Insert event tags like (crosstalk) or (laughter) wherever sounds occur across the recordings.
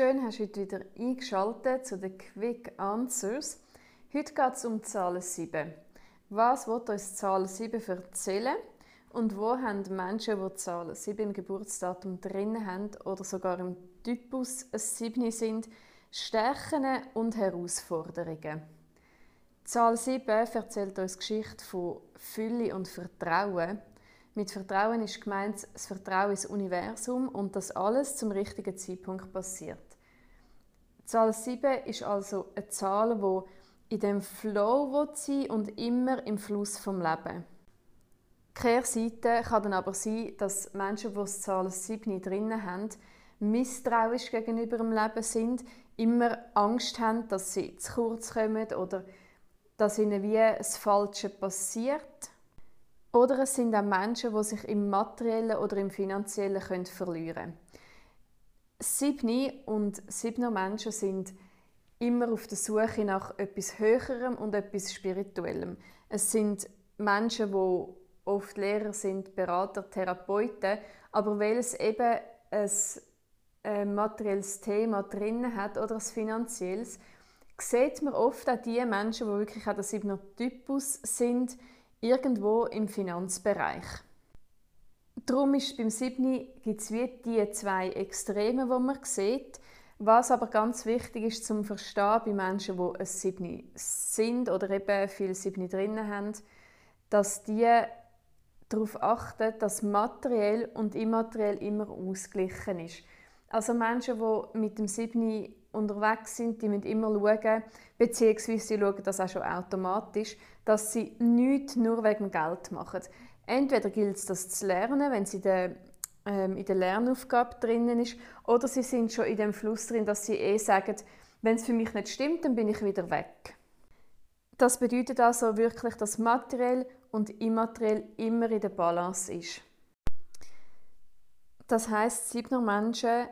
Schön, hast du heute wieder eingeschaltet zu den Quick Answers. Heute geht es um Zahl 7. Was wird uns Zahl 7 erzählen? Und wo haben Menschen, die Zahl 7 im Geburtsdatum drin haben oder sogar im Typus ein 7 sind, Stärken und Herausforderungen? Zahl 7 erzählt uns Geschichte von Fülle und Vertrauen. Mit Vertrauen ist gemeint das Vertrauen ins Universum und dass alles zum richtigen Zeitpunkt passiert. Zahl 7 ist also eine Zahl, die in dem Flow sein und immer im Fluss vom Leben. Kehrseite kann dann aber sein, dass Menschen, die Zahl 7 drin haben, misstrauisch gegenüber dem Leben sind, immer Angst haben, dass sie zu kurz kommen oder dass ihnen wie das Falsche passiert. Oder es sind auch Menschen, die sich im Materiellen oder im Finanziellen verlieren können. Siebni und Siebner Menschen sind immer auf der Suche nach etwas Höherem und etwas Spirituellem. Es sind Menschen, die oft Lehrer sind, Berater, Therapeuten, aber weil es eben ein, ein materielles Thema drin hat oder ein finanzielles, sieht man oft auch die Menschen, die wirklich auch der Siebner Typus sind, irgendwo im Finanzbereich. Darum ist beim Siebni gibt es wie die zwei Extreme, die man sieht. Was aber ganz wichtig ist zum Verstehen bei Menschen, die ein Siebni sind oder eben viel Siebni drin haben, dass die darauf achten, dass materiell und immateriell immer ausgeglichen ist. Also Menschen, die mit dem Siebni unterwegs sind, die müssen immer schauen, beziehungsweise sie schauen das auch schon automatisch, dass sie nichts nur wegen Geld machen. Entweder gilt es, das zu lernen, wenn sie de, ähm, in der Lernaufgabe drinnen ist, oder sie sind schon in dem Fluss drin, dass sie eh sagen, wenn es für mich nicht stimmt, dann bin ich wieder weg. Das bedeutet also wirklich, dass materiell und immateriell immer in der Balance ist. Das heißt, siebner Menschen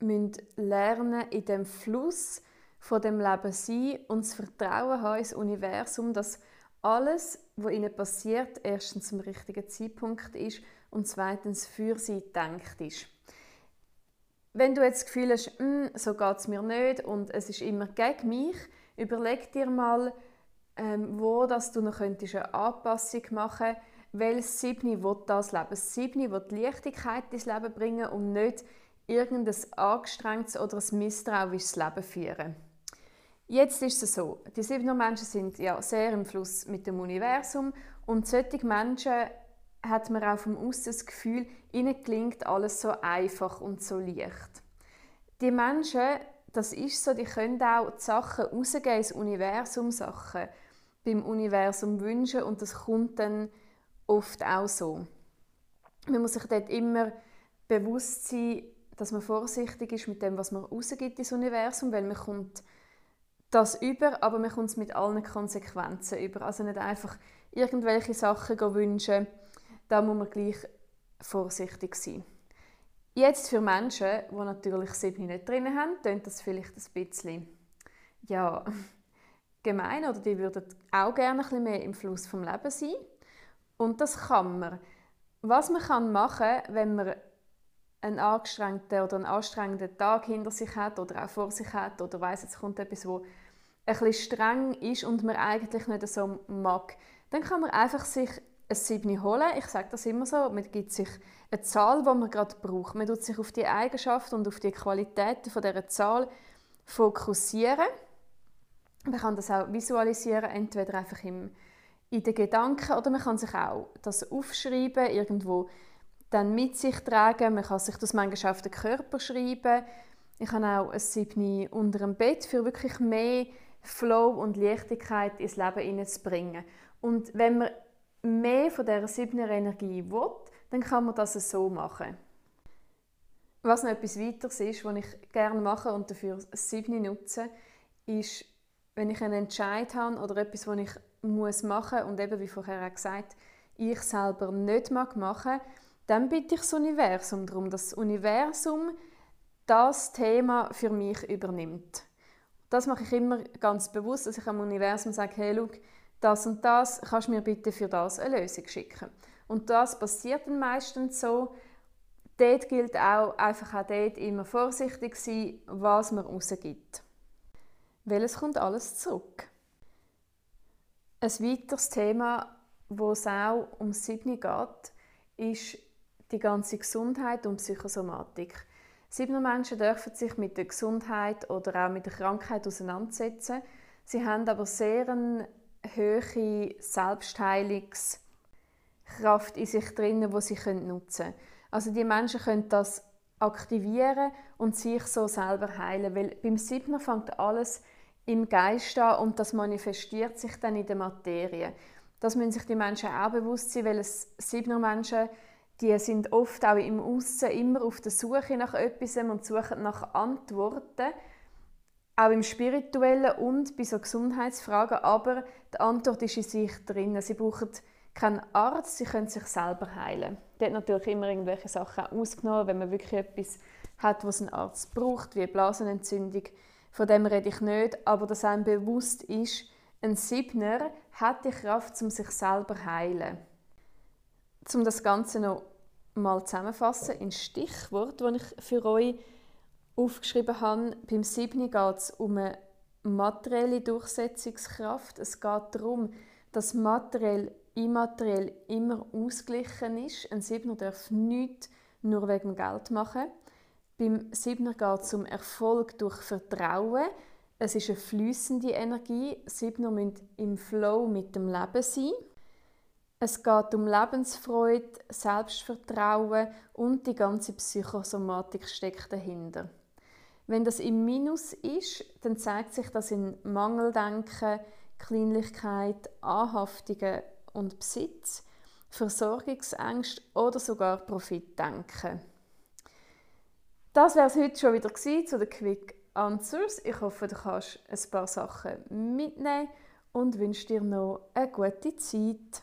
müssen lernen, in dem Fluss von dem Leben sein und das Vertrauen haben ins Universum, dass alles, was ihnen passiert, erstens zum richtigen Zeitpunkt ist und zweitens für sie gedacht ist. Wenn du jetzt das Gefühl hast, hm, so geht es mir nicht und es ist immer gegen mich, überleg dir mal, ähm, wo dass du noch eine Anpassung machen könntest, welches Siebni will das Leben. Das Siebni will die Leichtigkeit ins Leben bringen und nicht irgendein angestrengtes oder ein misstrauisches Leben führen. Jetzt ist es so, die sieben Menschen sind ja sehr im Fluss mit dem Universum und solche Menschen hat man auch vom Aussen das Gefühl, ihnen klingt alles so einfach und so leicht. Die Menschen, das ist so, die können auch die Sachen rausgeben ins Universum, Sachen beim Universum wünschen und das kommt dann oft auch so. Man muss sich dort immer bewusst sein, dass man vorsichtig ist mit dem, was man rausgibt ins Universum, weil man kommt das über, aber man kommt es mit allen Konsequenzen über. Also nicht einfach irgendwelche Sachen wünschen, da muss man gleich vorsichtig sein. Jetzt für Menschen, die natürlich sieben nicht drin haben, tönt das vielleicht ein bisschen ja, (laughs) gemein oder die würden auch gerne ein bisschen mehr im Fluss vom Leben sein. Und das kann man. Was man kann machen, wenn man einen angestrengten oder einen anstrengenden Tag hinter sich hat oder auch vor sich hat oder weiß jetzt kommt etwas, wo ein bisschen streng ist und man eigentlich nicht so mag, dann kann man einfach sich ein Siebni holen. Ich sage das immer so, man gibt sich eine Zahl, die man gerade braucht. Man tut sich auf die Eigenschaften und auf die Qualitäten von dieser Zahl fokussieren. Man kann das auch visualisieren, entweder einfach im, in den Gedanken oder man kann sich auch das aufschreiben, irgendwo dann mit sich tragen. Man kann sich das manchmal auf den Körper schreiben. Ich habe auch ein Siebni unter dem Bett für wirklich mehr Flow und Leichtigkeit ins Leben hineinzubringen. Und wenn man mehr von dieser siebner Energie will, dann kann man das so machen. Was noch etwas weiteres ist, was ich gerne mache und dafür Siebni nutze, ist, wenn ich einen Entscheid habe oder etwas, was ich muss machen und eben, wie vorher auch gesagt, ich selber nicht machen mag, dann bitte ich das Universum darum, dass das Universum das Thema für mich übernimmt. Das mache ich immer ganz bewusst, dass ich am Universum sage, hey, schau, das und das, kannst du mir bitte für das eine Lösung schicken. Und das passiert dann meistens so, dort gilt auch, einfach auch dort immer vorsichtig sein, was man rausgibt. Weil es kommt alles zurück. Ein weiteres Thema, wo es auch um Siebni geht, ist die ganze Gesundheit und Psychosomatik. Siebner Menschen dürfen sich mit der Gesundheit oder auch mit der Krankheit auseinandersetzen. Sie haben aber sehr eine hohe Selbstheilungskraft in sich drin, die sie nutzen können. Also die Menschen können das aktivieren und sich so selber heilen, weil beim Siebner fängt alles im Geist an und das manifestiert sich dann in der Materie. Das müssen sich die Menschen auch bewusst sein, weil es Siebner Menschen, die sind oft auch im Aussen immer auf der Suche nach etwas und suchen nach Antworten, auch im Spirituellen und bei so Gesundheitsfragen, aber die Antwort ist in sich drin. Sie brauchen keinen Arzt, sie können sich selber heilen. Dort natürlich immer irgendwelche Sachen ausgenommen, wenn man wirklich etwas hat, was ein Arzt braucht, wie Blasenentzündung. Von dem rede ich nicht, aber dass einem bewusst ist, ein Siebner hat die Kraft, um sich selber zu heilen. Um das Ganze noch mal zusammenfassen in Stichwort, die ich für euch aufgeschrieben habe. Beim Siebni geht es um eine materielle Durchsetzungskraft. Es geht darum, dass materiell immateriell immer ausgeglichen ist. Ein Siebner darf nichts nur wegen Geld machen. Beim Siebner geht es um Erfolg durch Vertrauen. Es ist eine flüssende Energie. Siebner müssen im Flow mit dem Leben sein. Es geht um Lebensfreude, Selbstvertrauen und die ganze Psychosomatik steckt dahinter. Wenn das im Minus ist, dann zeigt sich das in Mangeldenken, Kleinlichkeit, Anhaftungen und Besitz, Versorgungsängste oder sogar Profitdenken. Das wäre es heute schon wieder zu den Quick Answers. Ich hoffe, du kannst ein paar Sachen mitnehmen und wünsche dir noch eine gute Zeit.